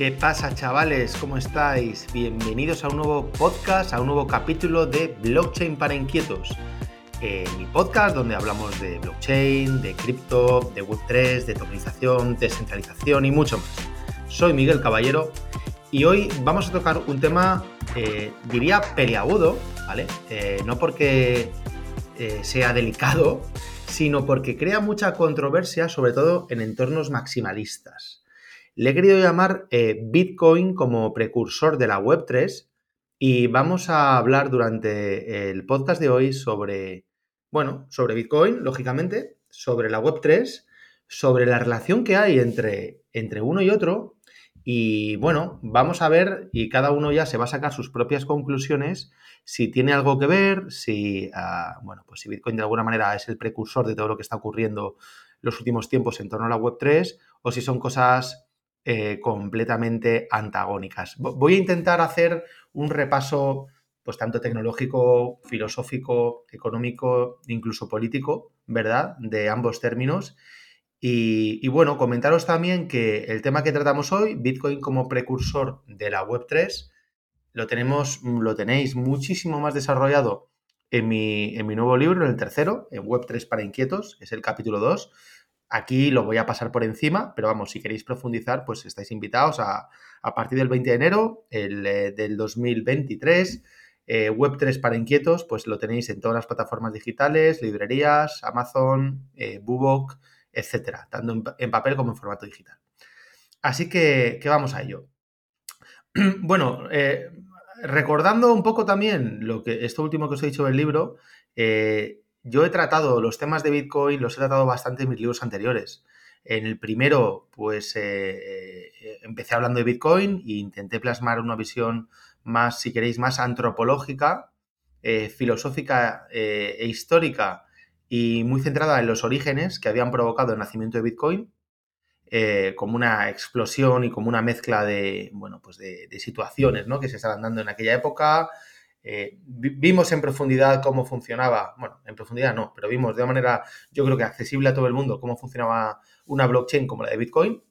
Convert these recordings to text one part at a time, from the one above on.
¿Qué pasa chavales? ¿Cómo estáis? Bienvenidos a un nuevo podcast, a un nuevo capítulo de Blockchain para Inquietos. Eh, mi podcast donde hablamos de blockchain, de cripto, de Web3, de tokenización, descentralización y mucho más. Soy Miguel Caballero y hoy vamos a tocar un tema, eh, diría peliagudo, ¿vale? Eh, no porque sea delicado, sino porque crea mucha controversia, sobre todo en entornos maximalistas. Le he querido llamar eh, Bitcoin como precursor de la Web3 y vamos a hablar durante el podcast de hoy sobre, bueno, sobre Bitcoin, lógicamente, sobre la Web3, sobre la relación que hay entre, entre uno y otro y bueno, vamos a ver y cada uno ya se va a sacar sus propias conclusiones si tiene algo que ver, si, ah, bueno, pues si Bitcoin de alguna manera es el precursor de todo lo que está ocurriendo los últimos tiempos en torno a la Web3 o si son cosas eh, completamente antagónicas. Voy a intentar hacer un repaso pues tanto tecnológico, filosófico, económico, incluso político, ¿verdad? De ambos términos y, bueno, comentaros también que el tema que tratamos hoy, Bitcoin como precursor de la Web3, lo, tenemos, lo tenéis muchísimo más desarrollado en mi, en mi nuevo libro, en el tercero, en Web3 para inquietos, es el capítulo 2. Aquí lo voy a pasar por encima, pero vamos, si queréis profundizar, pues estáis invitados a, a partir del 20 de enero eh, del 2023. Eh, Web3 para inquietos, pues lo tenéis en todas las plataformas digitales, librerías, Amazon, eh, Bubok, etcétera, tanto en, papel como en formato digital. Así que, vamos a ello. bueno, eh, recordando un poco también lo que esto último que os he dicho del libro, yo he tratado los temas de Bitcoin, los he tratado bastante en mis libros anteriores. En el primero, pues eh, empecé hablando de Bitcoin e intenté plasmar una visión más, si queréis, más antropológica, filosófica e histórica y muy centrada en los orígenes que habían provocado el nacimiento de Bitcoin, eh, como una explosión y como una mezcla de, bueno, pues de, situaciones ¿no? que se estaban dando en aquella época. Eh, vimos en profundidad cómo funcionaba, bueno, en profundidad no, pero vimos de una manera, yo creo que accesible a todo el mundo, cómo funcionaba una blockchain como la de Bitcoin.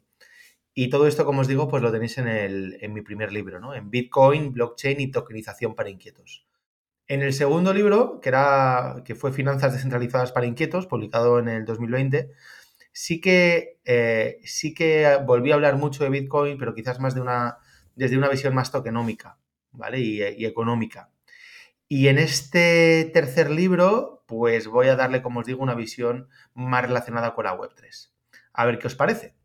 Y todo esto, como os digo, pues lo tenéis en, el, en mi primer libro, ¿no? En Bitcoin, blockchain y tokenización para inquietos. En el segundo libro, que, era, que fue Finanzas descentralizadas para inquietos, publicado en el 2020, sí que, eh, sí que volví a hablar mucho de Bitcoin, pero quizás más de una, desde una visión más tokenómica, ¿vale? Y, y económica. Y en este tercer libro, pues voy a darle, como os digo, una visión más relacionada con la Web3. A ver qué os parece.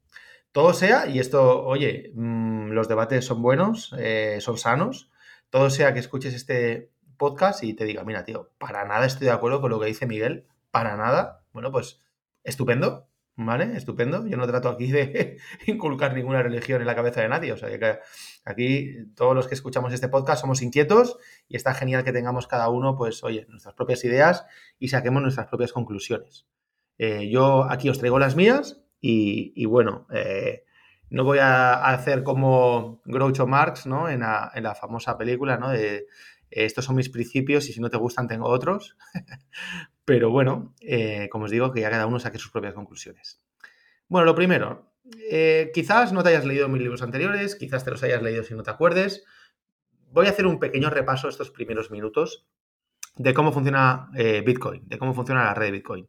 Todo sea, y esto, oye, mm, los debates son buenos, eh, son sanos, todo sea que escuches este, podcast y te diga, mira, tío, para nada estoy de acuerdo con lo que dice Miguel, para nada, bueno, pues estupendo, ¿vale? Estupendo. Yo no trato aquí de inculcar ninguna religión en la cabeza de nadie. O sea, que aquí todos los que escuchamos este podcast somos inquietos y está genial que tengamos cada uno, pues, oye, nuestras propias ideas y saquemos nuestras propias conclusiones. Eh, yo aquí os traigo las mías y, bueno, eh, no voy a hacer como Groucho Marx, ¿no? En la, famosa película, ¿no? De, estos son mis principios y si no te gustan tengo otros. Pero bueno, eh, como os digo, que ya cada uno saque sus propias conclusiones. Bueno, lo primero, eh, quizás no te hayas leído mis libros anteriores, quizás te los hayas leído si no te acuerdes. Voy a hacer un pequeño repaso estos primeros minutos de cómo funciona eh, Bitcoin, de cómo funciona la red de Bitcoin.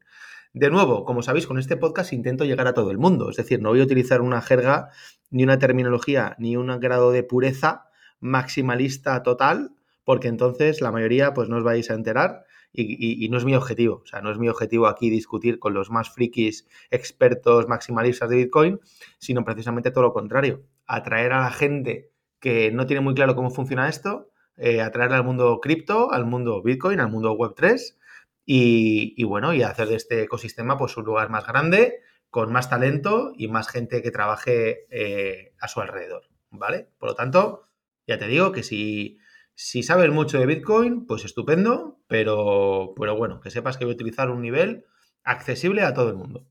De nuevo, como sabéis, con este podcast intento llegar a todo el mundo, es decir, no voy a utilizar una jerga, ni una terminología, ni un grado de pureza maximalista total, porque entonces la mayoría pues no os vais a enterar y, no es mi objetivo. O sea, no es mi objetivo aquí discutir con los más frikis, expertos, maximalistas de Bitcoin, sino precisamente todo lo contrario. Atraer a la gente que no tiene muy claro cómo funciona esto, eh, atraerla al mundo cripto, al mundo Bitcoin, al mundo Web3 y, bueno, y hacer de este ecosistema pues un lugar más grande, con más talento y más gente que trabaje eh, a su alrededor, ¿vale? Por lo tanto, ya te digo que si si sabes mucho de Bitcoin, pues estupendo, pero, bueno, que sepas que voy a utilizar un nivel accesible a todo el mundo.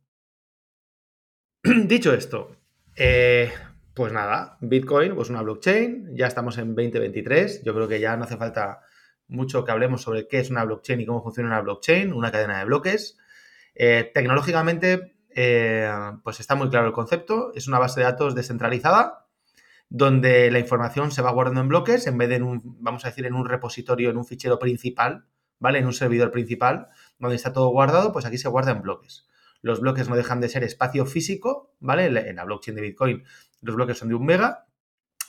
Dicho esto, eh, pues nada, Bitcoin, pues una blockchain, ya estamos en 2023, yo creo que ya no hace falta mucho que hablemos sobre qué es una blockchain y cómo funciona una blockchain, una cadena de bloques. Eh, tecnológicamente, eh, pues está muy claro el concepto, es una base de datos descentralizada donde la información se va guardando en bloques en vez de en un, vamos a decir, en un repositorio, en un fichero principal, ¿vale? En un servidor principal, donde está todo guardado, pues aquí se guarda en bloques. Los bloques no dejan de ser espacio físico, ¿vale? En la blockchain de Bitcoin los bloques son de un mega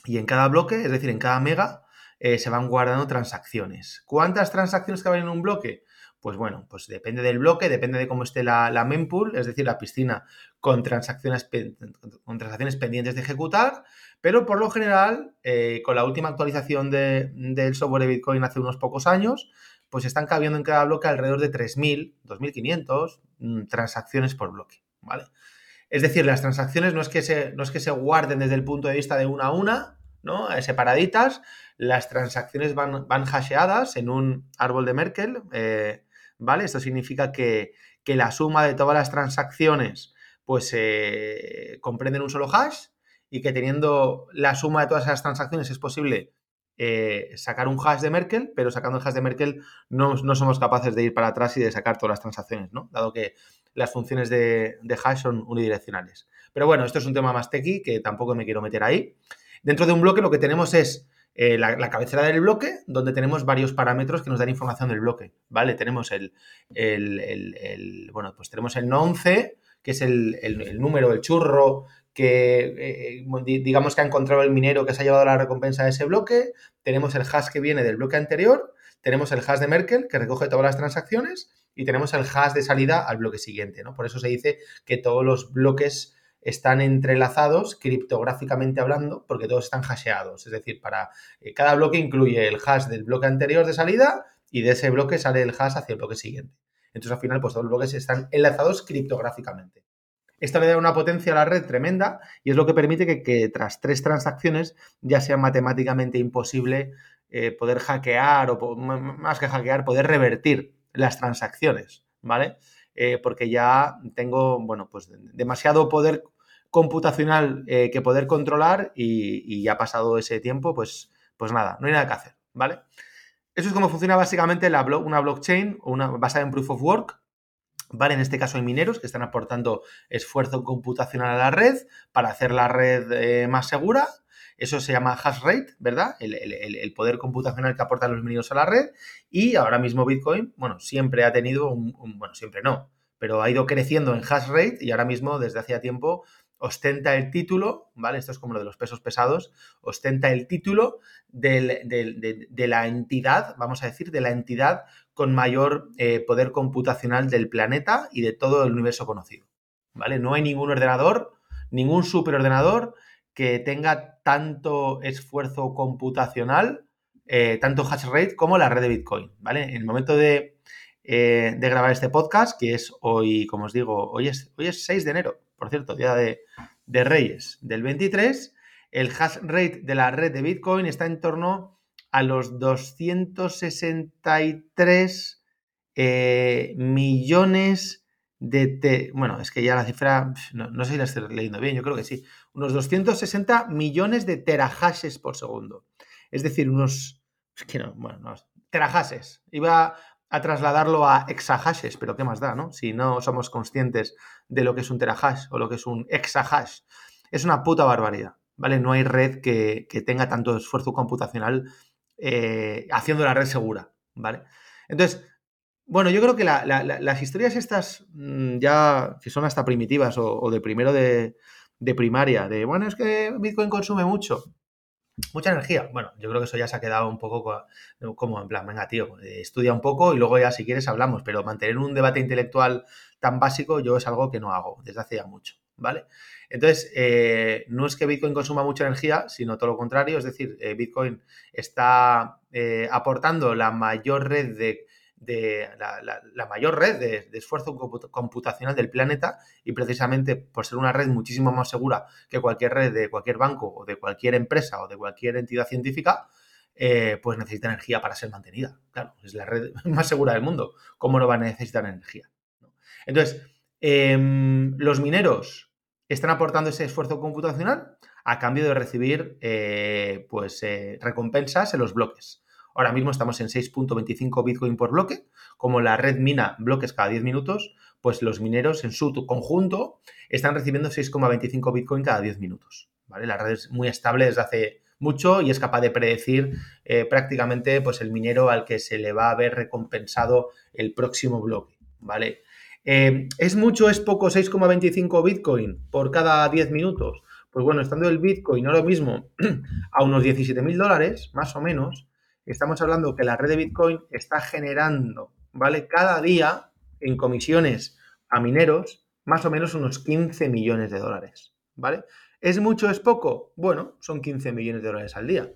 y en cada bloque, es decir, en cada mega, eh, se van guardando transacciones. ¿Cuántas transacciones caben en un bloque? Pues bueno, pues depende del bloque, depende de cómo esté la, la mempool, es decir, la piscina con transacciones, con transacciones pendientes de ejecutar, pero por lo general, eh, con la última actualización del software de Bitcoin hace unos pocos años, pues están cabiendo en cada bloque alrededor de 3.000, 2.500 mm, transacciones por bloque, ¿vale? Es decir, las transacciones no es, que se, no es que se guarden desde el punto de vista de una a una, ¿no? Eh, separaditas, las transacciones van, van hasheadas en un árbol de Merkel, eh, ¿vale? Esto significa que, la suma de todas las transacciones pues eh, comprenden un solo hash y que teniendo la suma de todas esas transacciones es posible eh, sacar un hash de Merkel, pero sacando el hash de Merkel no, somos capaces de ir para atrás y de sacar todas las transacciones, ¿no? Dado que las funciones de, hash son unidireccionales. Pero bueno, esto es un tema más techy que tampoco me quiero meter ahí. Dentro de un bloque lo que tenemos es eh, la, cabecera del bloque, donde tenemos varios parámetros que nos dan información del bloque, ¿vale? Tenemos el, bueno, pues tenemos el nonce, que es el, número, el churro que eh, digamos que ha encontrado el minero que se ha llevado la recompensa de ese bloque, tenemos el hash que viene del bloque anterior, tenemos el hash de Merkel que recoge todas las transacciones y tenemos el hash de salida al bloque siguiente, ¿no? Por eso se dice que todos los bloques están entrelazados criptográficamente hablando porque todos están hasheados, es decir, para eh, cada bloque incluye el hash del bloque anterior de salida y de ese bloque sale el hash hacia el bloque siguiente. Entonces al final pues todos los bloques están enlazados criptográficamente. Esto le da una potencia a la red tremenda y es lo que permite que, tras tres transacciones ya sea matemáticamente imposible eh, poder hackear o más que hackear, poder revertir las transacciones, ¿vale? Eh, porque ya tengo, bueno, pues demasiado poder computacional eh, que poder controlar y, ya ha pasado ese tiempo, pues, pues nada, no hay nada que hacer, ¿vale? Eso es como funciona básicamente la una blockchain una, basada en proof of work, ¿Vale? En este caso hay mineros que están aportando esfuerzo computacional a la red para hacer la red eh, más segura. Eso se llama hash rate, ¿verdad? El, poder computacional que aportan los mineros a la red. Y ahora mismo Bitcoin, bueno, siempre ha tenido un, bueno, siempre no, pero ha ido creciendo en hash rate y ahora mismo, desde hacía tiempo, ostenta el título, ¿vale? Esto es como lo de los pesos pesados, ostenta el título de, la entidad, vamos a decir, de la entidad con mayor eh, poder computacional del planeta y de todo el universo conocido, ¿vale? No hay ningún ordenador, ningún superordenador que tenga tanto esfuerzo computacional, eh, tanto hash rate como la red de Bitcoin, ¿vale? En el momento de, eh, de grabar este podcast, que es hoy, como os digo, hoy es, hoy es 6 de enero, por cierto, día de, Reyes del 23, el hash rate de la red de Bitcoin está en torno a los 263 eh, millones de... bueno, es que ya la cifra, no, sé si la estoy leyendo bien, yo creo que sí. Unos 260 millones de terahashes por segundo. Es decir, unos... Es que no, bueno, no, terahashes. Iba a trasladarlo a exahashes, pero ¿qué más da, no? Si no somos conscientes de lo que es un terahash o lo que es un exahash. Es una puta barbaridad, ¿vale? No hay red que, tenga tanto esfuerzo computacional eh, haciendo la red segura, ¿vale? Entonces, bueno, yo creo que las historias estas mm, ya que son hasta primitivas o, de primero de, de primaria, de, bueno, es que Bitcoin consume mucho. Mucha energía. Bueno, yo creo que eso ya se ha quedado un poco como en plan, venga, tío, eh, estudia un poco y luego ya si quieres hablamos, pero mantener un debate intelectual tan básico yo es algo que no hago desde hace ya mucho, ¿vale? Entonces, eh, no es que Bitcoin consuma mucha energía, sino todo lo contrario, es decir, eh, Bitcoin está aportando la mayor red de de la, mayor red de, esfuerzo computacional del planeta y precisamente por ser una red muchísimo más segura que cualquier red de cualquier banco o de cualquier empresa o de cualquier entidad científica, eh, pues necesita energía para ser mantenida. Claro, es la red más segura del mundo. ¿Cómo no va a necesitar energía? Entonces, em, los mineros están aportando ese esfuerzo computacional a cambio de recibir eh, pues, eh, recompensas en los bloques. Ahora mismo estamos en 6.25 Bitcoin por bloque. Como la red mina bloques cada 10 minutos, pues los mineros en su conjunto están recibiendo 6,25 Bitcoin cada 10 minutos. ¿vale? La red es muy estable desde hace mucho y es capaz de predecir eh, prácticamente pues, el minero al que se le va a ver recompensado el próximo bloque, ¿vale? Eh, ¿Es mucho, es poco 6,25 Bitcoin por cada 10 minutos? Pues bueno, estando el Bitcoin ahora mismo a unos 17 mil dólares, más o menos, estamos hablando que la red de Bitcoin está generando, ¿vale? Cada día en comisiones a mineros, más o menos unos 15 millones de dólares, ¿vale? ¿Es mucho, es poco? Bueno, son 15 millones de dólares al día.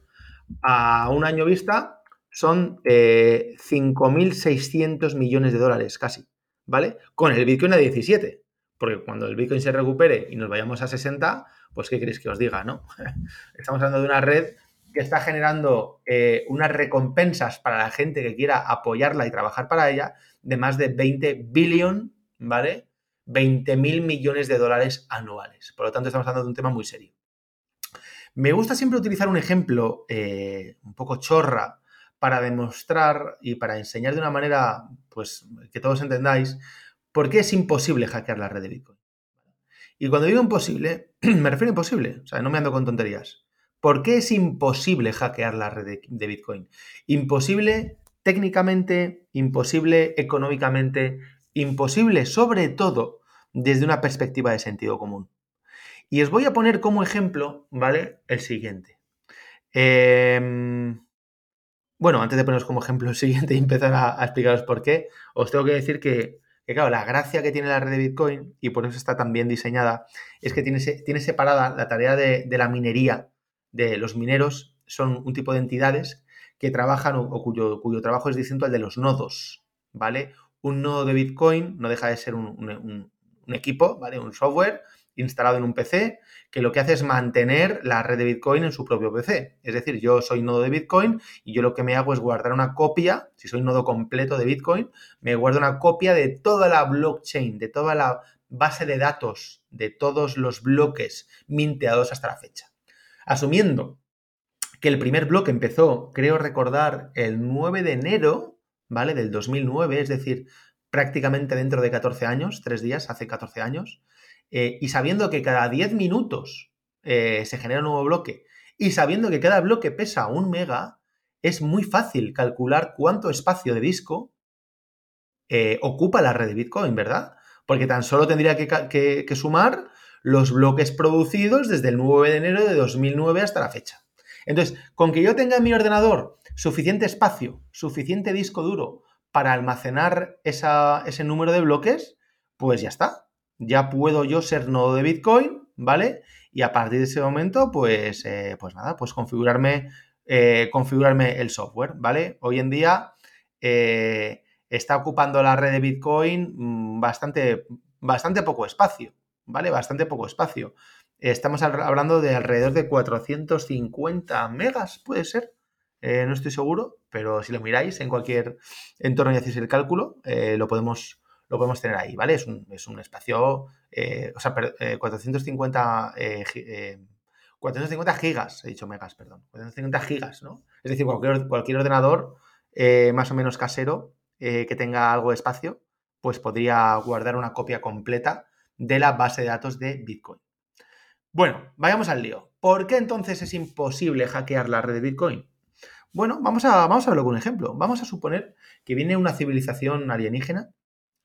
A un año vista son eh, 5.600 millones de dólares casi, ¿vale? Con el Bitcoin a 17. Porque cuando el Bitcoin se recupere y nos vayamos a 60, pues ¿qué queréis que os diga, no? Estamos hablando de una red que está generando eh, unas recompensas para la gente que quiera apoyarla y trabajar para ella de más de 20 billón, ¿vale? 20 mil millones de dólares anuales. Por lo tanto, estamos hablando de un tema muy serio. Me gusta siempre utilizar un ejemplo eh, un poco chorra para demostrar y para enseñar de una manera, pues, que todos entendáis por qué es imposible hackear la red de Bitcoin. Y cuando digo imposible, me refiero a imposible, o sea, no me ando con tonterías. ¿Por qué es imposible hackear la red de, Bitcoin? Imposible técnicamente, imposible económicamente, imposible sobre todo desde una perspectiva de sentido común. Y os voy a poner como ejemplo, ¿vale? El siguiente. Em, bueno, antes de poneros como ejemplo el siguiente y empezar a, explicaros por qué, os tengo que decir que, claro, la gracia que tiene la red de Bitcoin, y por eso está tan bien diseñada, es que tiene, tiene separada la tarea de la minería de los mineros son un tipo de entidades que trabajan o, cuyo, cuyo, trabajo es distinto al de los nodos, ¿vale? Un nodo de Bitcoin no deja de ser un, equipo, ¿vale? Un software instalado en un PC que lo que hace es mantener la red de Bitcoin en su propio PC. Es decir, yo soy nodo de Bitcoin y yo lo que me hago es guardar una copia, si soy nodo completo de Bitcoin, me guardo una copia de toda la blockchain, de toda la base de datos, de todos los bloques minteados hasta la fecha. Asumiendo que el primer bloque empezó, creo recordar, el 9 de enero, ¿vale? Del 2009, es decir, prácticamente dentro de 14 años, tres días, hace 14 años, eh, y sabiendo que cada 10 minutos eh, se genera un nuevo bloque, y sabiendo que cada bloque pesa un mega, es muy fácil calcular cuánto espacio de disco eh, ocupa la red de Bitcoin, ¿verdad? Porque tan solo tendría que, que sumar los bloques producidos desde el 9 de enero de 2009 hasta la fecha. Entonces, con que yo tenga en mi ordenador suficiente espacio, suficiente disco duro para almacenar ese número de bloques, pues ya está. Ya puedo yo ser nodo de Bitcoin, ¿vale? Y a partir de ese momento, pues, eh, pues nada, pues configurarme, eh, configurarme el software, ¿vale? Hoy en día eh, está ocupando la red de Bitcoin mm, bastante, bastante poco espacio. ¿Vale? Bastante poco espacio. Estamos hablando de alrededor de 450 megas, puede ser. Eh, no estoy seguro, pero si lo miráis en cualquier entorno y hacéis el cálculo, eh, lo, podemos, lo podemos tener ahí, ¿vale? Es un, espacio, eh, o sea, 450, 450 gigas, he dicho megas, perdón, 450 gigas, ¿no? Es decir, cualquier, cualquier ordenador más o menos casero que tenga algo de espacio, pues podría guardar una copia completa de la base de datos de Bitcoin. Bueno, vayamos al lío. ¿Por qué entonces es imposible hackear la red de Bitcoin? Bueno, vamos a, vamos a verlo con un ejemplo. Vamos a suponer que viene una civilización alienígena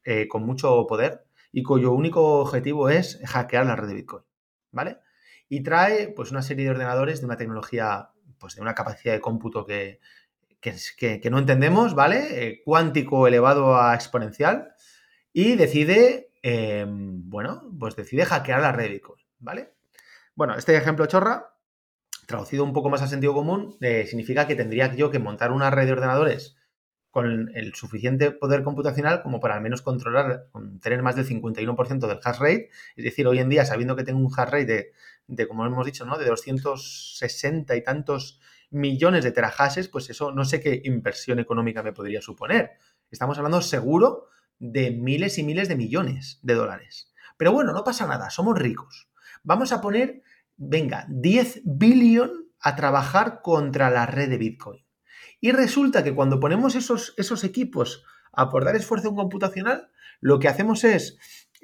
eh, con mucho poder y cuyo único objetivo es hackear la red de Bitcoin, ¿vale? Y trae pues una serie de ordenadores de una tecnología, pues de una capacidad de cómputo que, que, no entendemos, ¿vale? Eh, cuántico elevado a exponencial y decide Em, bueno, pues decide hackear la red de Bitcoin, ¿vale? Bueno, este ejemplo chorra, traducido un poco más a sentido común, eh, significa que tendría yo que montar una red de ordenadores con el suficiente poder computacional como para al menos controlar, tener más del 51% del hash rate. Es decir, hoy en día, sabiendo que tengo un hash rate de, como hemos dicho, ¿no? de 260 y tantos millones de terahashes, pues eso no sé qué inversión económica me podría suponer. Estamos hablando seguro de miles y miles de millones de dólares. Pero bueno, no pasa nada, somos ricos. Vamos a poner, venga, 10 billón a trabajar contra la red de Bitcoin. Y resulta que cuando ponemos esos, esos equipos a aportar esfuerzo computacional, lo que hacemos es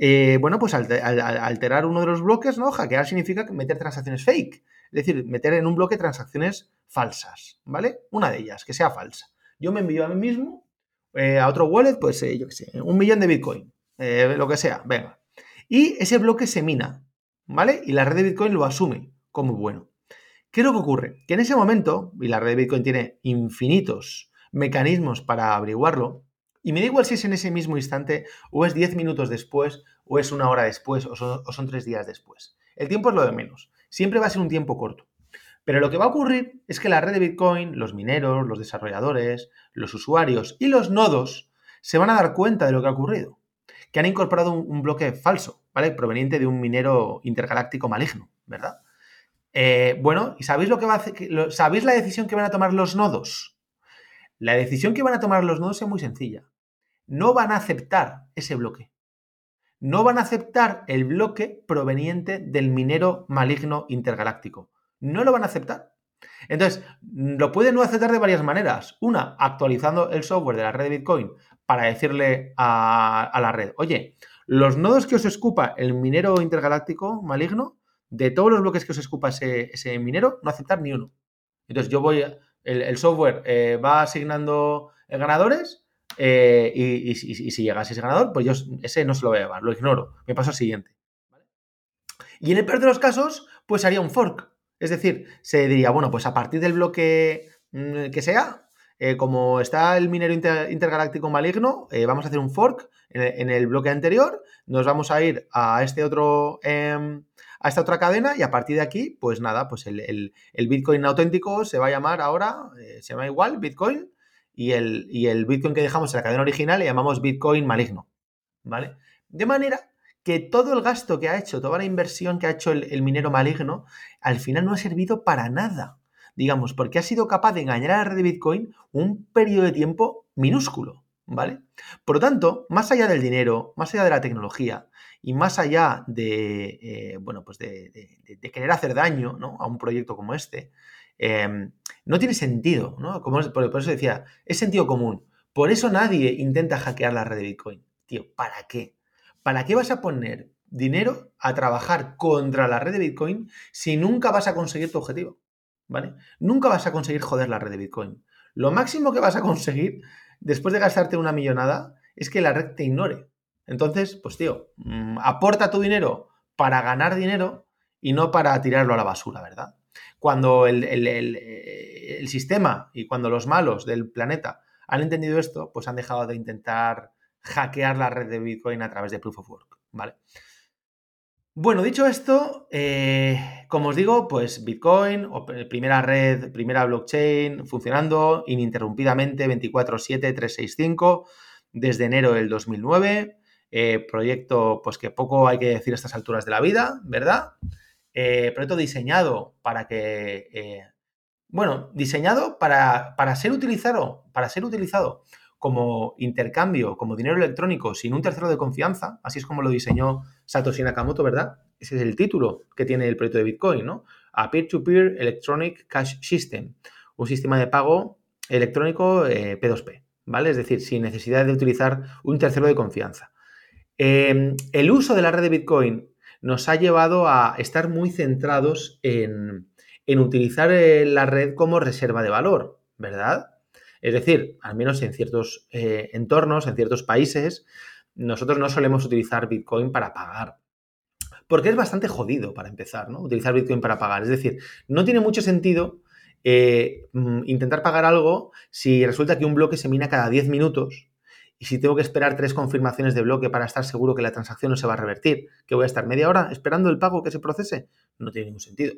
eh, bueno, pues al, alterar uno de los bloques, ¿no? Hackear significa meter transacciones fake, es decir, meter en un bloque transacciones falsas, ¿vale? Una de ellas, que sea falsa. Yo me envío a mí mismo eh, a otro wallet, pues yo qué sé, un millón de Bitcoin, lo que sea, venga. Y ese bloque se mina, ¿vale? Y la red de Bitcoin lo asume como bueno. ¿Qué es lo que ocurre? Que en ese momento, y la red de Bitcoin tiene infinitos mecanismos para averiguarlo, y me da igual si es en ese mismo instante, o es 10 minutos después, o es una hora después, o son, o son 3 días después. El tiempo es lo de menos. Siempre va a ser un tiempo corto. Pero lo que va a ocurrir es que la red de Bitcoin, los mineros, los desarrolladores, los usuarios y los nodos se van a dar cuenta de lo que ha ocurrido. Que han incorporado un, bloque falso, ¿vale? Proveniente de un minero intergaláctico maligno, ¿verdad? Eh, bueno, ¿y sabéis lo que va a hacer? ¿Sabéis la decisión que van a tomar los nodos? La decisión que van a tomar los nodos es muy sencilla no van a aceptar ese bloque. No van a aceptar el bloque proveniente del minero maligno intergaláctico. No lo van a aceptar. Entonces, lo pueden no aceptar de varias maneras. Una, actualizando el software de la red de Bitcoin para decirle a, la red, oye, los nodos que os escupa el minero intergaláctico maligno, de todos los bloques que os escupa ese, minero, no aceptar ni uno. Entonces, yo voy, el, software eh, va asignando ganadores eh, y, si llegase ese ganador, pues yo ese no se lo voy a llevar, lo ignoro, me paso al siguiente. Y en el peor de los casos, pues haría un fork. Es decir, se diría, bueno, pues a partir del bloque mm, que sea, eh, como está el minero intergaláctico maligno, eh, vamos a hacer un fork en el, bloque anterior, nos vamos a ir a este otro, em, a esta otra cadena y a partir de aquí, pues nada, pues el, el Bitcoin auténtico se va a llamar ahora, se llama igual, Bitcoin, y el, el Bitcoin que dejamos en la cadena original le llamamos Bitcoin maligno. ¿Vale? De manera que todo el gasto que ha hecho, toda la inversión que ha hecho el, minero maligno, al final no ha servido para nada. Digamos, porque ha sido capaz de engañar a la red de Bitcoin un periodo de tiempo minúsculo. ¿Vale? Por lo tanto, más allá del dinero, más allá de la tecnología y más allá de, eh, bueno, pues de, querer hacer daño ¿no? a un proyecto como este, Em, no tiene sentido, ¿no? Como, por, por, eso decía, es sentido común. Por eso nadie intenta hackear la red de Bitcoin. Tío, ¿para qué? ¿Para qué vas a poner dinero a trabajar contra la red de Bitcoin si nunca vas a conseguir tu objetivo? ¿Vale? Nunca vas a conseguir joder la red de Bitcoin. Lo máximo que vas a conseguir después de gastarte una millonada es que la red te ignore. Entonces, pues tío, mm, aporta tu dinero para ganar dinero y no para tirarlo a la basura, ¿verdad? Cuando eh, el, sistema y cuando los malos del planeta han entendido esto, pues han dejado de intentar hackear la red de Bitcoin a través de Proof of Work, ¿vale? Bueno, dicho esto, eh, como os digo, pues Bitcoin, primera red, primera blockchain funcionando ininterrumpidamente 24/7, 365 desde enero del 2009. Eh, proyecto, pues que poco hay que decir a estas alturas de la vida, ¿verdad? eh, proyecto diseñado para que, eh, bueno, diseñado para, para, ser utilizado, para ser utilizado como intercambio, como dinero electrónico, sin un tercero de confianza, así es como lo diseñó Satoshi Nakamoto, ¿verdad? Ese es el título que tiene el proyecto de Bitcoin, ¿no? A Peer-to-Peer Electronic Cash System, un sistema de pago electrónico eh, P2P, ¿vale? Es decir, sin necesidad de utilizar un tercero de confianza. Em, el uso de la red de Bitcoin nos ha llevado a estar muy centrados en, utilizar eh, la red como reserva de valor, ¿verdad? Es decir, al menos en ciertos eh, entornos, en ciertos países, nosotros no solemos utilizar Bitcoin para pagar. Porque es bastante jodido para empezar, ¿no? Utilizar Bitcoin para pagar. Es decir, no tiene mucho sentido eh, mm, intentar pagar algo si resulta que un bloque se mina cada 10 minutos y si tengo que esperar tres confirmaciones de bloque para estar seguro que la transacción no se va a revertir, que voy a estar media hora esperando el pago que se procese, no tiene ningún sentido.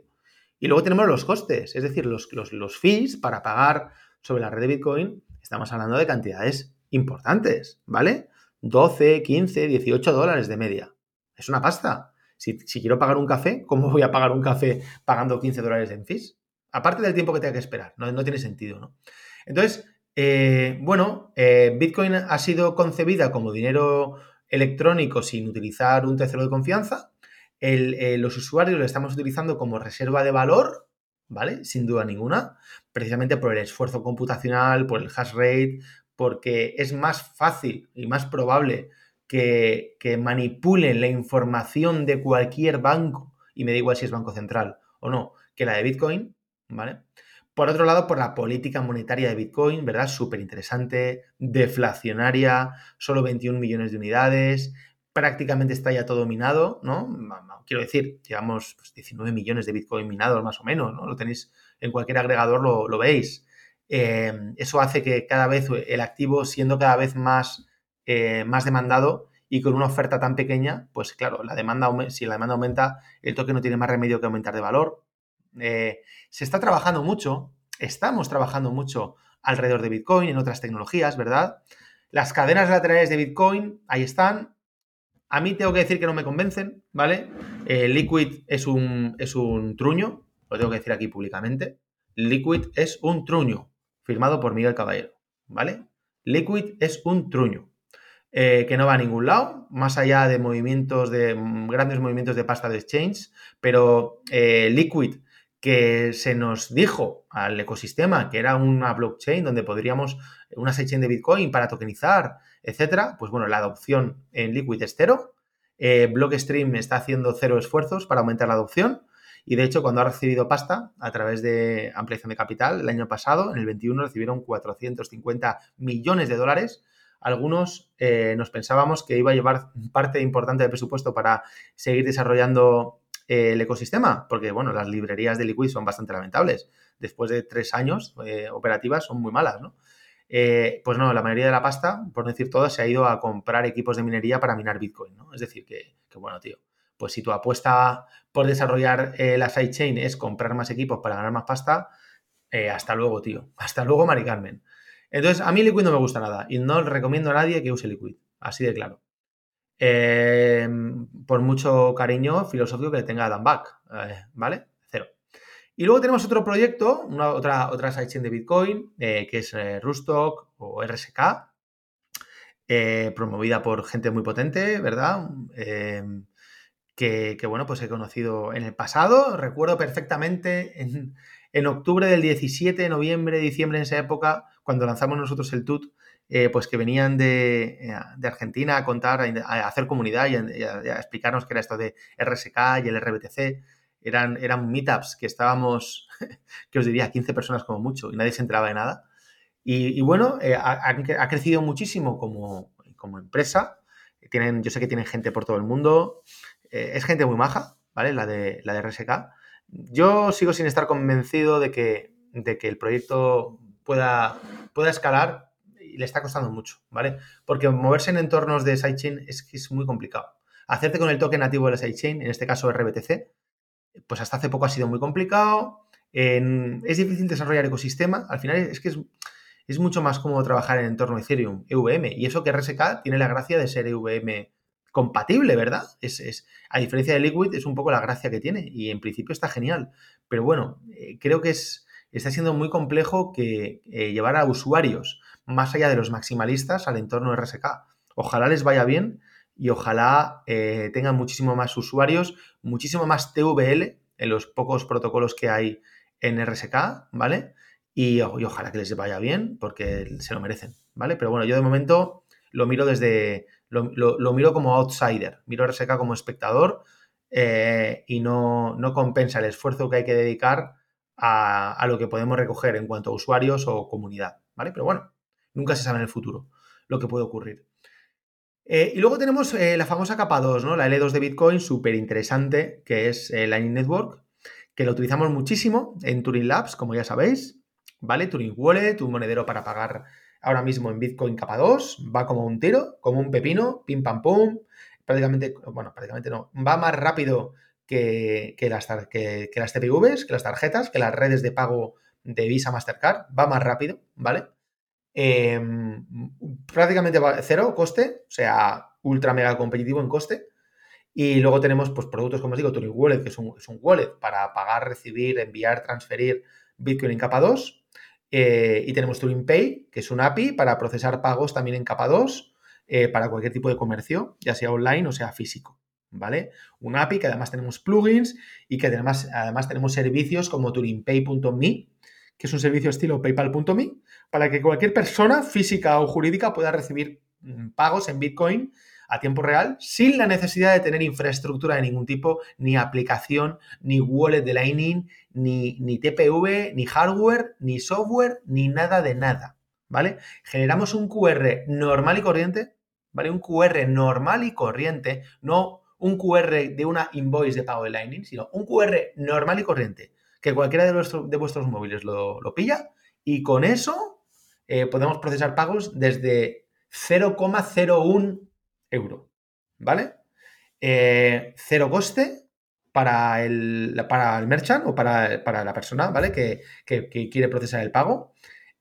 Y luego tenemos los costes, es decir, los, los, fees para pagar sobre la red de Bitcoin, estamos hablando de cantidades importantes, ¿vale? 12, 15, 18 dólares de media. Es una pasta. Si, quiero pagar un café, ¿cómo voy a pagar un café pagando 15 dólares en fees? Aparte del tiempo que tenga que esperar, no, no tiene sentido, ¿no? Entonces, eh, bueno, eh, Bitcoin ha sido concebida como dinero electrónico sin utilizar un tercero de confianza. Eh, los usuarios lo estamos utilizando como reserva de valor, ¿vale? Sin duda ninguna, precisamente por el esfuerzo computacional, por el hash rate, porque es más fácil y más probable que, que manipulen la información de cualquier banco, y me da igual si es Banco Central o no, que la de Bitcoin, ¿vale? Por otro lado, por la política monetaria de Bitcoin, ¿verdad? Súper interesante, deflacionaria, solo 21 millones de unidades, prácticamente está ya todo minado, ¿no? Quiero decir, llevamos 19 pues, millones de Bitcoin minados más o menos, ¿no? Lo tenéis en cualquier agregador, lo, veis. Eh, eso hace que cada vez el activo, siendo cada vez más, eh, más demandado y con una oferta tan pequeña, pues claro, la demanda, si la demanda aumenta, el toque no tiene más remedio que aumentar de valor. Eh, se está trabajando mucho, estamos trabajando mucho alrededor de Bitcoin, en otras tecnologías, ¿verdad? Las cadenas laterales de Bitcoin, ahí están. A mí tengo que decir que no me convencen, ¿vale? Eh, Liquid es un, es un truño, lo tengo que decir aquí públicamente. Liquid es un truño, firmado por Miguel Caballero, ¿vale? Liquid es un truño. Eh, que no va a ningún lado, más allá de movimientos, de grandes movimientos de pasta de exchange, pero Liquid que se nos dijo al ecosistema que era una blockchain donde podríamos, una sidechain de Bitcoin para tokenizar, etcétera, pues bueno, la adopción en Liquid es cero. Eh, Blockstream está haciendo cero esfuerzos para aumentar la adopción. Y de hecho, cuando ha recibido pasta a través de ampliación de capital, el año pasado, en el 21, recibieron 450 millones de dólares. Algunos eh, nos pensábamos que iba a llevar parte importante del presupuesto para seguir desarrollando el ecosistema, porque bueno, las librerías de Liquid son bastante lamentables. Después de tres años eh, operativas son muy malas, ¿no? Eh, pues no, la mayoría de la pasta, por decir todo, se ha ido a comprar equipos de minería para minar Bitcoin, ¿no? Es decir, que, bueno, tío, pues si tu apuesta por desarrollar eh, la sidechain es comprar más equipos para ganar más pasta, hasta luego, tío. Hasta luego, Mari Carmen. Entonces, a mí Liquid no me gusta nada y no recomiendo a nadie que use Liquid, así de claro. Em, por mucho cariño filosófico que tenga Dan Back, eh, ¿vale? Y luego tenemos otro proyecto, una, otra, otra sidechain de Bitcoin, eh, que es eh, Rustock o RSK, promovida por gente muy potente, ¿verdad? Em, que, bueno, pues he conocido en el pasado, recuerdo perfectamente en, en octubre del 17, noviembre, diciembre, en esa época, cuando lanzamos nosotros el TUT, eh, pues que venían de, eh, Argentina a contar, a, hacer comunidad y a, explicarnos qué era esto de RSK y el RBTC. Eran, eran meetups que estábamos, que os diría, 15 personas como mucho y nadie se enteraba de nada. Y, bueno, eh, ha, crecido muchísimo como, empresa. Tienen, yo sé que tienen gente por todo el mundo. es gente muy maja, ¿vale? La de, la de RSK. Yo sigo sin estar convencido de que, de que el proyecto pueda, pueda escalar y le está costando mucho, ¿vale? Porque moverse en entornos de sidechain es, es muy complicado. Hacerte con el token nativo de la sidechain, en este caso RBTC, pues hasta hace poco ha sido muy complicado. es difícil desarrollar ecosistema. Al final es que es, mucho más cómodo trabajar en entorno Ethereum, EVM. Y eso que RSK tiene la gracia de ser EVM compatible, ¿verdad? Es, a diferencia de Liquid, es un poco la gracia que tiene. Y en principio está genial. Pero bueno, eh, creo que es, está siendo muy complejo que eh, llevar a usuarios más allá de los maximalistas al entorno RSK. Ojalá les vaya bien y ojalá eh, tengan muchísimo más usuarios, muchísimo más TVL en los pocos protocolos que hay en RSK, ¿vale? Y, ojalá que les vaya bien porque se lo merecen, ¿vale? Pero bueno, yo de momento lo miro desde, lo, miro como outsider, miro RSK como espectador eh, y no, no compensa el esfuerzo que hay que dedicar a, a, lo que podemos recoger en cuanto a usuarios o comunidad, ¿vale? Pero bueno, Nunca se sabe en el futuro lo que puede ocurrir. Eh, y luego tenemos eh, la famosa capa 2, ¿no? La L2 de Bitcoin, súper interesante, que es eh, Lightning Network, que lo utilizamos muchísimo en Turing Labs, como ya sabéis, ¿vale? Turing Wallet, un monedero para pagar ahora mismo en Bitcoin capa 2, va como un tiro, como un pepino, pim pam pum, prácticamente, bueno, prácticamente no, va más rápido que, las, que, que las TPVs, que las tarjetas, que las redes de pago de Visa Mastercard, va más rápido, ¿vale? Em, prácticamente cero coste, o sea, ultra mega competitivo en coste. Y luego tenemos pues, productos, como os digo, Turing Wallet, que es un, wallet para pagar, recibir, enviar, transferir Bitcoin en capa 2. Eh, y tenemos Turing Pay, que es un API para procesar pagos también en capa 2 eh, para cualquier tipo de comercio, ya sea online o sea físico. ¿Vale? Un API que además tenemos plugins y que además, además tenemos servicios como turingpay.me, que es un servicio estilo paypal.me, para que cualquier persona física o jurídica pueda recibir mm, pagos en Bitcoin a tiempo real sin la necesidad de tener infraestructura de ningún tipo, ni aplicación, ni wallet de Lightning, ni, ni TPV, ni hardware, ni software, ni nada de nada, ¿vale? Generamos un QR normal y corriente, ¿vale? Un QR normal y corriente, no un QR de una invoice de pago de Lightning, sino un QR normal y corriente, que cualquiera de, vuestros móviles lo, pilla y con eso eh, podemos procesar pagos desde 0,01 euro, ¿vale? Eh, cero coste para el, para el merchant o para, la persona, ¿vale? Que, quiere procesar el pago.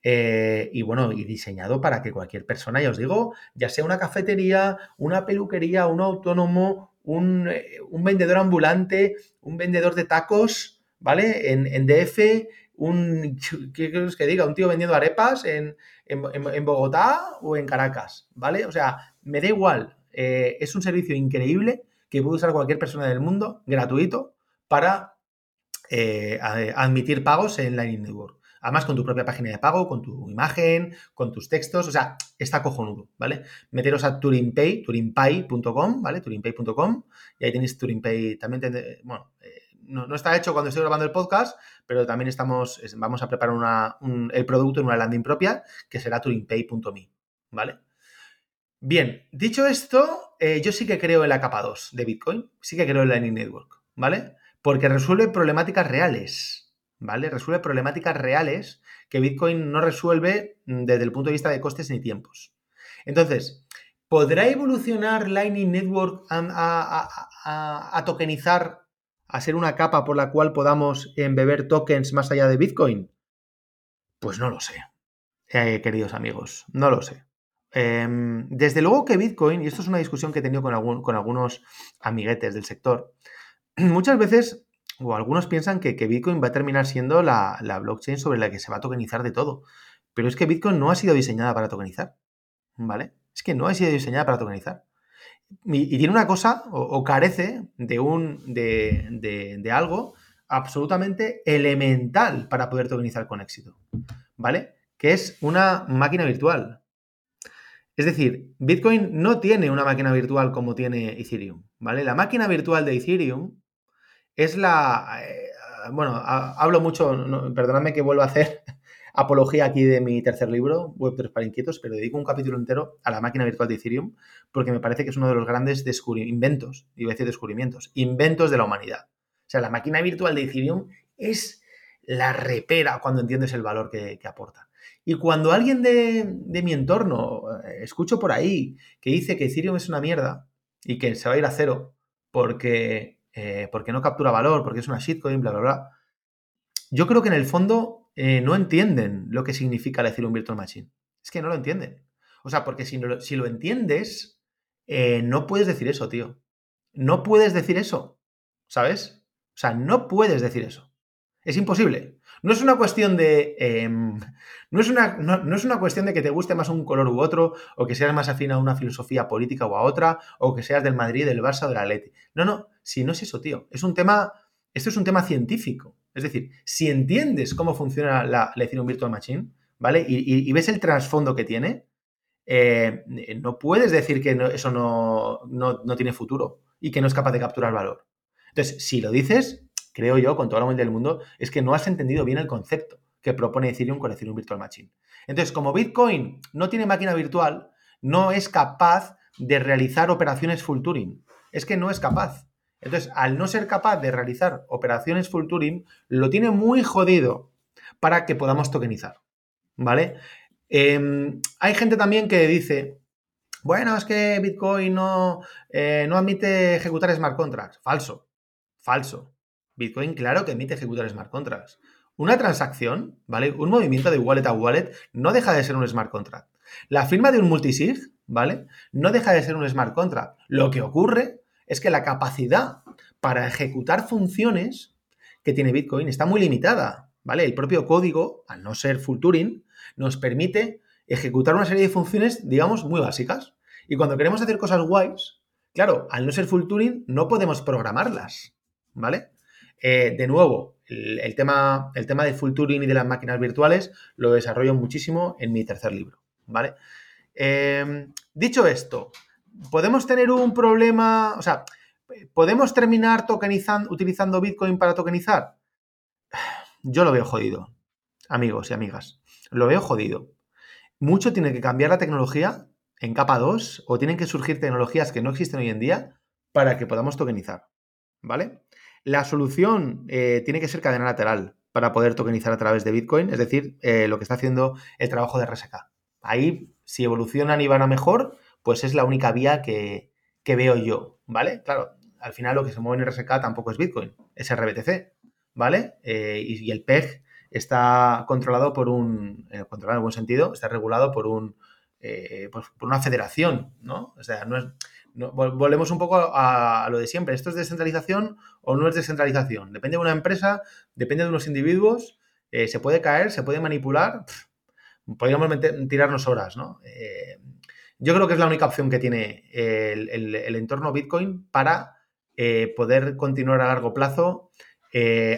Eh, y bueno, y diseñado para que cualquier persona, ya os digo, ya sea una cafetería, una peluquería, un autónomo, un, vendedor ambulante, un vendedor de tacos, ¿vale? En, en DF, un, ¿qué quieres que diga? Un tío vendiendo arepas en, Bogotá o en Caracas, ¿vale? O sea, me da igual. Eh, es un servicio increíble que puede usar cualquier persona del mundo, gratuito, para eh, admitir pagos en Lightning Network. Además, con tu propia página de pago, con tu imagen, con tus textos, o sea, está cojonudo, ¿vale? Meteros a turinpay, turinpay.com, ¿vale? turinpay.com, y ahí tenéis turinpay, también, bueno, no, está hecho cuando estoy grabando el podcast, pero también estamos, vamos a preparar el producto en una landing propia que será turingpay.me, ¿vale? Bien, dicho esto, eh, yo sí que creo en la capa 2 de Bitcoin, sí que creo en Lightning Network, ¿vale? Porque resuelve problemáticas reales, ¿vale? Resuelve problemáticas reales que Bitcoin no resuelve mm, desde el punto de vista de costes ni tiempos. Entonces, ¿podrá evolucionar Lightning Network a tokenizar ser una capa por la cual podamos embeber tokens más allá de Bitcoin? Pues no lo sé, eh, queridos amigos, no lo sé. Em, desde luego que Bitcoin, y esto es una discusión que he tenido con, con algunos amiguetes del sector, muchas veces, o algunos piensan que, Bitcoin va a terminar siendo la, la, blockchain sobre la que se va a tokenizar de todo. Pero es que Bitcoin no ha sido diseñada para tokenizar, ¿vale? Es que no ha sido diseñada para tokenizar y, tiene una cosa, o, carece de, un, de, algo absolutamente elemental para poder tokenizar con éxito, ¿vale? Que es una máquina virtual. Es decir, Bitcoin no tiene una máquina virtual como tiene Ethereum, ¿vale? La máquina virtual de Ethereum es la... Eh, bueno, hablo mucho, perdonadme que vuelva a hacer apología aquí de mi tercer libro, Web3 para inquietos, pero dedico un capítulo entero a la máquina virtual de Ethereum porque me parece que es uno de los grandes inventos, iba a decir descubrimientos, inventos de la humanidad. O sea, la máquina virtual de Ethereum es la repera cuando entiendes el valor que, aporta. Y cuando alguien de, mi entorno, eh, escucho por ahí, que dice que Ethereum es una mierda y que se va a ir a cero porque, eh, porque no captura valor, porque es una shitcoin, bla, bla, bla, yo creo que en el fondo eh, no entienden lo que significa decir un virtual machine. Es que no lo entienden. O sea, porque si, si lo entiendes, eh, no puedes decir eso, tío. No puedes decir eso. ¿Sabes? O sea, no puedes decir eso. Es imposible. No es una cuestión de. Em, no, es una, no, es una cuestión de que te guste más un color u otro, o que seas más afín a una filosofía política o a otra, o que seas del Madrid, del Barça o del Atleti. No, no, si no es eso, tío. Es un tema. Esto es un tema científico. Es decir, si entiendes cómo funciona la, Ethereum Virtual Machine, ¿vale? Y, ves el trasfondo que tiene, eh, no puedes decir que eso no, no, tiene futuro y que no es capaz de capturar valor. Entonces, si lo dices, creo yo, con toda la mente del mundo, es que no has entendido bien el concepto que propone Ethereum con Ethereum Virtual Machine. Entonces, como Bitcoin no tiene máquina virtual, no es capaz de realizar operaciones full Turing. Es que no es capaz. Entonces, al no ser capaz de realizar operaciones full Turing, lo tiene muy jodido para que podamos tokenizar. ¿Vale? Em, hay gente también que dice, bueno, es que Bitcoin no, eh, no admite ejecutar smart contracts. Falso, falso. Bitcoin, claro que admite ejecutar smart contracts. Una transacción, ¿vale? Un movimiento de wallet a wallet no deja de ser un smart contract. La firma de un multisig, ¿vale? No deja de ser un smart contract. Lo que ocurre es que la capacidad para ejecutar funciones que tiene Bitcoin está muy limitada, ¿vale? El propio código, al no ser full Turing, nos permite ejecutar una serie de funciones, digamos, muy básicas. Y cuando queremos hacer cosas guays, claro, al no ser full Turing, no podemos programarlas, ¿vale? Eh, de nuevo, el, tema, el tema de full Turing y de las máquinas virtuales lo desarrollo muchísimo en mi tercer libro, ¿vale? Eh, dicho esto, ¿podemos tener un problema? O sea, ¿podemos terminar tokenizando, utilizando Bitcoin para tokenizar? Yo lo veo jodido, amigos y amigas. Lo veo jodido. Mucho tiene que cambiar la tecnología en capa 2 o tienen que surgir tecnologías que no existen hoy en día para que podamos tokenizar. ¿Vale? La solución eh, tiene que ser cadena lateral para poder tokenizar a través de Bitcoin, es decir, eh, lo que está haciendo el trabajo de RSK. Ahí, si evolucionan y van a mejor, pues es la única vía que, veo yo, ¿vale? Claro, al final lo que se mueve en RSK tampoco es Bitcoin, es RBTC, ¿vale? Eh, y, el PEG está controlado por un, controlado en buen sentido, está regulado por un, pues, por una federación, ¿no? O sea, no es, volvemos un poco a, lo de siempre. ¿Esto es descentralización o no es descentralización? Depende de una empresa, depende de unos individuos, eh, se puede caer, se puede manipular, podríamos tirarnos horas, ¿no? Eh, yo creo que es la única opción que tiene el, entorno Bitcoin para eh, poder continuar a largo plazo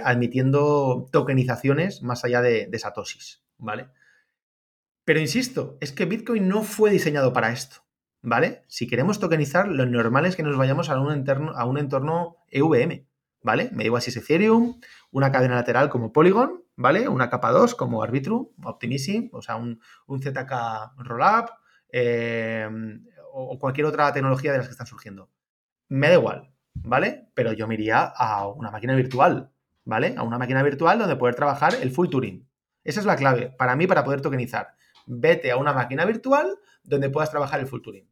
admitiendo tokenizaciones más allá de, de ¿vale? Pero insisto, es que Bitcoin no fue diseñado para esto. ¿vale? Si queremos tokenizar, lo normal es que nos vayamos a un entorno, a un entorno EVM, ¿vale? Me digo así es Ethereum, una cadena lateral como Polygon, ¿vale? Una capa 2 como Arbitrum, Optimism, o sea, un, ZK Rollup eh, o cualquier otra tecnología de las que están surgiendo. Me da igual, ¿vale? Pero yo me iría a una máquina virtual, ¿vale? A una máquina virtual donde poder trabajar el full Turing. Esa es la clave para mí para poder tokenizar. Vete a una máquina virtual donde puedas trabajar el full Turing.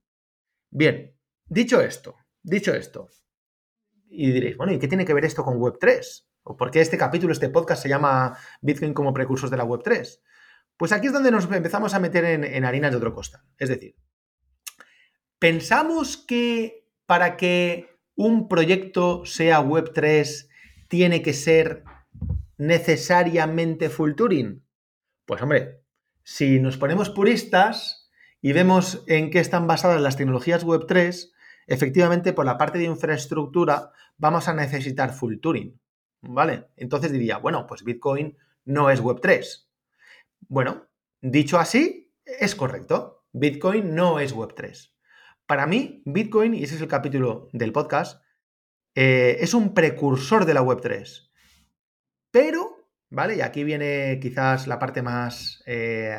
Bien, dicho esto, dicho esto, y diréis, bueno, ¿y qué tiene que ver esto con Web3? ¿O por qué este capítulo, este podcast se llama Bitcoin como precursores de la Web3? Pues aquí es donde nos empezamos a meter en, en harinas de otro costal. Es decir, pensamos que para que un proyecto sea Web3 tiene que ser necesariamente full Turing. Pues hombre, si nos ponemos puristas, y vemos en qué están basadas las tecnologías Web 3, efectivamente por la parte de infraestructura vamos a necesitar full Turing. ¿Vale? Entonces diría, bueno, pues Bitcoin no es Web 3. Bueno, dicho así, es correcto. Bitcoin no es Web 3. Para mí, Bitcoin, y ese es el capítulo del podcast, eh, es un precursor de la Web 3. Pero, ¿vale? Y aquí viene quizás la parte más eh,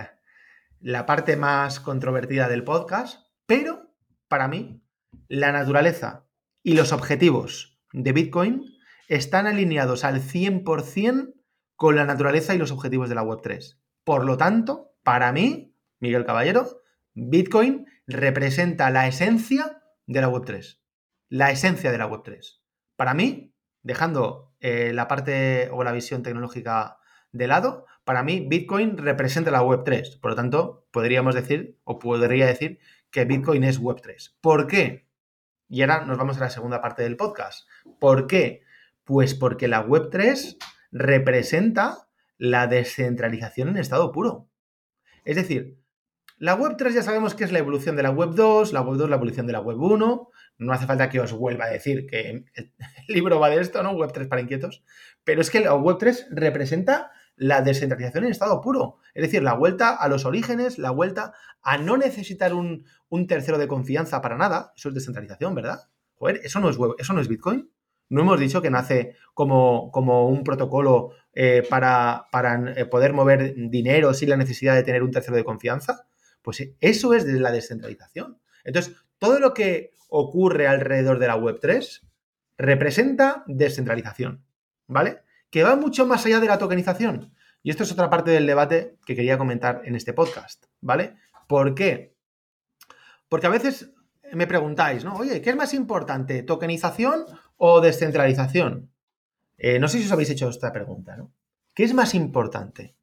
la parte más controvertida del podcast, pero para mí la naturaleza y los objetivos de Bitcoin están alineados al 100% con la naturaleza y los objetivos de la Web3. Por lo tanto, para mí, Miguel Caballero, Bitcoin representa la esencia de la Web3. La esencia de la Web3. Para mí, dejando eh, la parte o la visión tecnológica de lado, para mí Bitcoin representa la Web3. Por lo tanto, podríamos decir, o podría decir, que Bitcoin es Web3. ¿Por qué? Y ahora nos vamos a la segunda parte del podcast. ¿Por qué? Pues porque la Web3 representa la descentralización en estado puro. Es decir, la Web 3 ya sabemos que es la evolución de la Web 2, la Web 2 la evolución de la Web 1. No hace falta que os vuelva a decir que el libro va de esto, ¿no? Web 3 para inquietos. Pero es que la Web 3 representa la descentralización en estado puro. Es decir, la vuelta a los orígenes, la vuelta a no necesitar un, tercero de confianza para nada. Eso es descentralización, ¿verdad? Joder, eso no es, eso no es Bitcoin. No hemos dicho que nace como, como un protocolo eh, para, para, eh, poder mover dinero sin la necesidad de tener un tercero de confianza. Pues eso es de la descentralización. Entonces, todo lo que ocurre alrededor de la Web3 representa descentralización. ¿Vale? que va mucho más allá de la tokenización. Y esto es otra parte del debate que quería comentar en este podcast, ¿vale? ¿Por qué? Porque a veces me preguntáis, ¿no? Oye, ¿qué es más importante, tokenización o descentralización? Eh, no sé si os habéis hecho esta pregunta, ¿no? ¿Qué es más importante,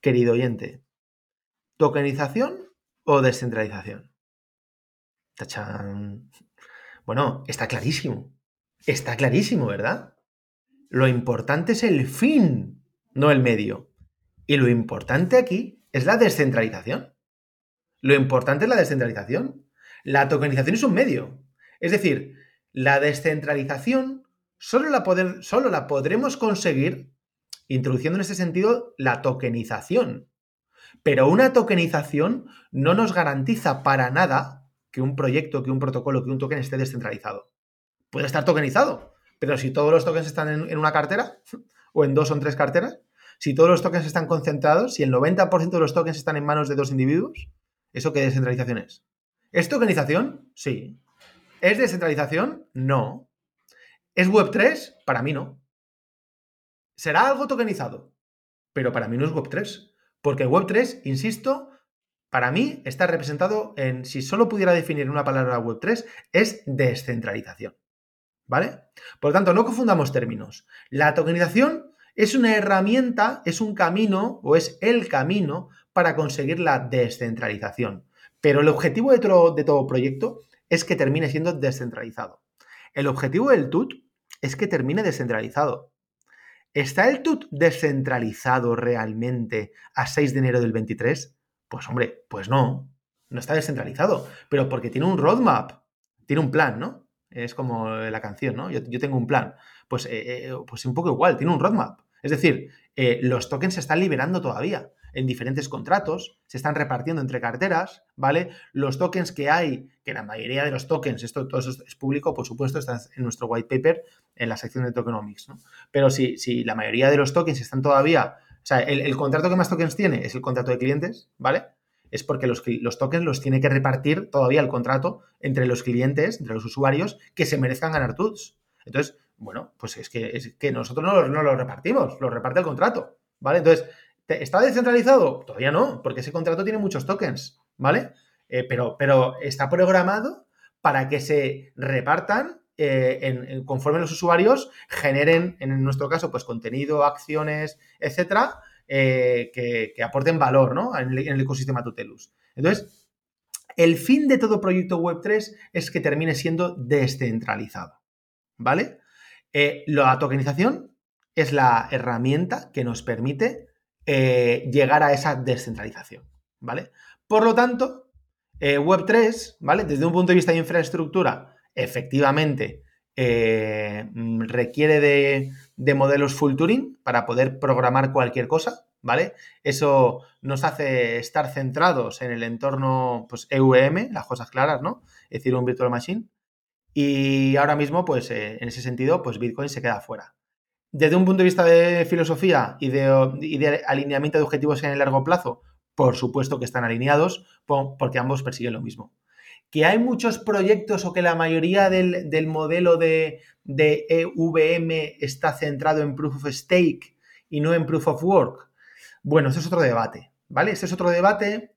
querido oyente? ¿Tokenización o descentralización? ¡Tachán! Bueno, está clarísimo. Está clarísimo, ¿verdad? Lo importante es el fin, no el medio. Y lo importante aquí es la descentralización. Lo importante es la descentralización. La tokenización es un medio. Es decir, la descentralización solo la, solo la podremos conseguir introduciendo en ese sentido la tokenización. Pero una tokenización no nos garantiza para nada que un proyecto, que un protocolo, que un token esté descentralizado. Puede estar tokenizado, pero si todos los tokens están en, una cartera, o en dos o en tres carteras, si todos los tokens están concentrados, si el 90% de los tokens están en manos de dos individuos, ¿eso qué descentralización es? ¿Es tokenización? Sí. ¿Es descentralización? No. ¿Es Web3? Para mí no. ¿Será algo tokenizado? Pero para mí no es Web3. Porque Web3, insisto, para mí está representado en, si solo pudiera definir una palabra Web3, es descentralización. ¿Vale? Por lo tanto, no confundamos términos. La tokenización es una herramienta, es un camino o es el camino para conseguir la descentralización. Pero el objetivo de todo, proyecto es que termine siendo descentralizado. El objetivo del TUT es que termine descentralizado. ¿Está el TUT descentralizado realmente a 6 de enero del 23? Pues hombre, pues no, no está descentralizado, pero porque tiene un roadmap, tiene un plan, ¿no? Es como la canción, ¿no? Yo, tengo un plan. Pues, eh, eh, pues un poco igual, tiene un roadmap. Es decir, eh, los tokens se están liberando todavía en diferentes contratos, se están repartiendo entre carteras, ¿vale? Los tokens que hay, que la mayoría de los tokens, esto todo eso es público, por supuesto, está en nuestro white paper, en la sección de tokenomics, ¿no? Pero si, si la mayoría de los tokens están todavía, o sea, el, contrato que más tokens tiene es el contrato de clientes, ¿vale? es porque los, los, tokens los tiene que repartir todavía el contrato entre los clientes, entre los usuarios, que se merezcan ganar TUTS. Entonces, bueno, pues es que, es que nosotros no, no lo repartimos, lo reparte el contrato, ¿vale? Entonces, ¿Está descentralizado? Todavía no, porque ese contrato tiene muchos tokens, ¿vale? Eh, pero, pero está programado para que se repartan eh, conforme los usuarios generen, en nuestro caso, pues contenido, acciones, etcétera, eh, que, aporten valor ¿no? en, el, ecosistema Tutelus. Entonces, el fin de todo proyecto Web3 es que termine siendo descentralizado, ¿vale? la tokenización es la herramienta que nos permite eh, llegar a esa descentralización, ¿vale? Por lo tanto, eh, Web3, ¿vale? Desde un punto de vista de infraestructura, efectivamente eh, requiere de, modelos full Turing para poder programar cualquier cosa, ¿vale? Eso nos hace estar centrados en el entorno, pues, EVM, las cosas claras, ¿no? Es decir, un virtual machine. Y ahora mismo, pues, en ese sentido, pues Bitcoin se queda fuera. Desde un punto de vista de filosofía y de, alineamiento de objetivos en el largo plazo, por supuesto que están alineados porque ambos persiguen lo mismo. Que hay muchos proyectos o que la mayoría del, modelo de, EVM está centrado en Proof of Stake y no en Proof of Work. Bueno, eso es otro debate, ¿vale? Este es otro debate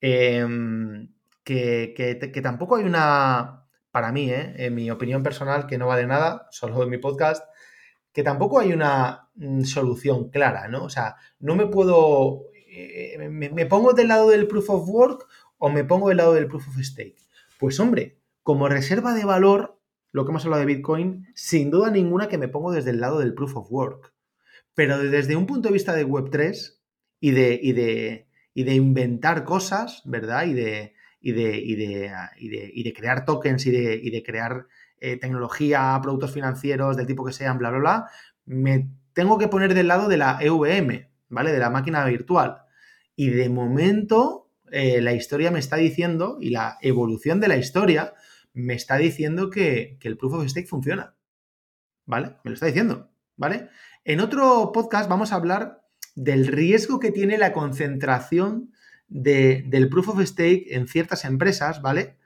em, que, tampoco hay una, para mí, ¿eh? en mi opinión personal, que no vale nada, solo en mi podcast, que tampoco hay una mm, solución clara, ¿no? O sea, no me puedo, eh, me, pongo del lado del proof of work o me pongo del lado del proof of stake. Pues hombre, como reserva de valor, lo que hemos hablado de Bitcoin, sin duda ninguna que me pongo desde el lado del proof of work. Pero desde un punto de vista de Web3 y de, y de, y de inventar cosas, ¿verdad? Y de, y de, y de, y de, crear tokens y de, y de crear eh, tecnología, productos financieros del tipo que sean, bla, bla, bla, me tengo que poner del lado de la EVM, ¿vale? De la máquina virtual. Y de momento, eh, la historia me está diciendo, y la evolución de la historia me está diciendo que, el Proof of Stake funciona. ¿Vale? Me lo está diciendo, ¿vale? En otro podcast vamos a hablar del riesgo que tiene la concentración del Proof of Stake en ciertas empresas, ¿vale?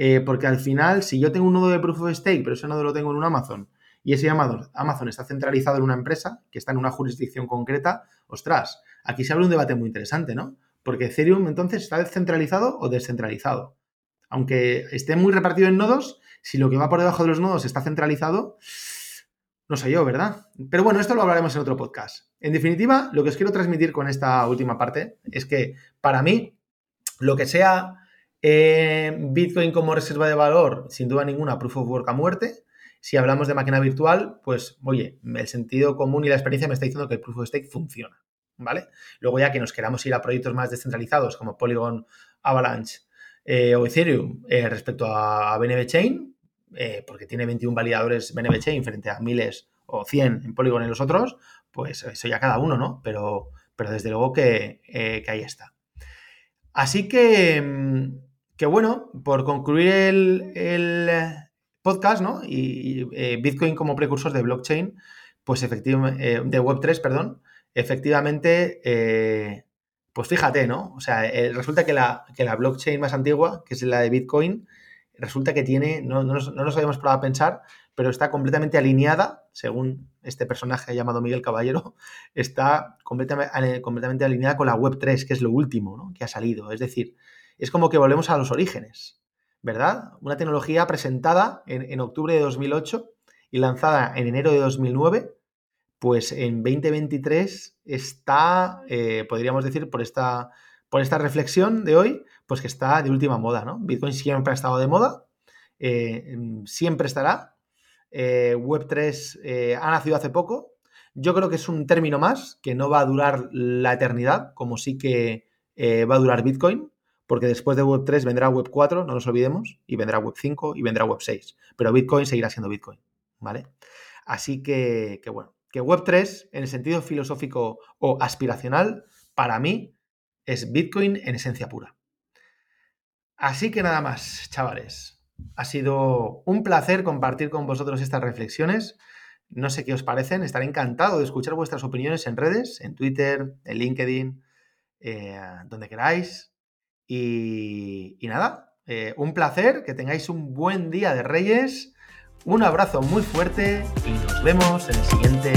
Eh, porque al final, si yo tengo un nodo de Proof of Stake, pero ese nodo lo tengo en un Amazon, y ese Amazon, Amazon está centralizado en una empresa que está en una jurisdicción concreta, ostras, aquí se abre un debate muy interesante, ¿no? Porque Ethereum entonces está descentralizado o descentralizado. Aunque esté muy repartido en nodos, si lo que va por debajo de los nodos está centralizado, no sé yo, ¿verdad? Pero bueno, esto lo hablaremos en otro podcast. En definitiva, lo que os quiero transmitir con esta última parte es que para mí, lo que sea eh, Bitcoin como reserva de valor, sin duda ninguna, proof of work a muerte. Si hablamos de máquina virtual, pues oye, el sentido común y la experiencia me está diciendo que el proof of stake funciona, ¿vale? Luego ya que nos queramos ir a proyectos más descentralizados como Polygon, Avalanche eh, o Ethereum eh, respecto a, BNB Chain, porque tiene 21 validadores BNB Chain frente a miles o 100 en Polygon y los otros, pues eso ya cada uno, ¿no? Pero, pero desde luego que, que ahí está. Así que mm, que bueno, por concluir el, podcast, ¿no? Y, eh, Bitcoin como precursor de blockchain, pues efectivamente, eh, de Web3, perdón, efectivamente, eh, pues fíjate, ¿no? O sea, resulta que la, que la, blockchain más antigua, que es la de Bitcoin, resulta que tiene, no, no, nos, no nos habíamos probado a pensar, pero está completamente alineada, según este personaje llamado Miguel Caballero, está completamente, completamente alineada con la Web 3, que es lo último que ha salido. Es decir, es como que volvemos a los orígenes, ¿verdad? Una tecnología presentada en, octubre de 2008 y lanzada en enero de 2009, pues en 2023 está, eh, podríamos decir, por esta, reflexión de hoy, pues que está de última moda, ¿no? Bitcoin siempre ha estado de moda, eh, siempre estará, eh, Web3 eh, ha nacido hace poco. Yo creo que es un término más que no va a durar la eternidad, como sí que va a durar Bitcoin, porque después de Web3 vendrá Web4, no nos olvidemos, y vendrá Web5 y vendrá Web6. Pero Bitcoin seguirá siendo Bitcoin, ¿vale? Así que, que bueno, que Web3, en el sentido filosófico o aspiracional, para mí es Bitcoin en esencia pura. Así que nada más, chavales. Ha sido un placer compartir con vosotros estas reflexiones. No sé qué os parecen. Estaré encantado de escuchar vuestras opiniones en redes, en Twitter, en LinkedIn, eh, donde queráis. Y, nada, eh, un placer, que tengáis un buen día de Reyes. Un abrazo muy fuerte y nos vemos en el siguiente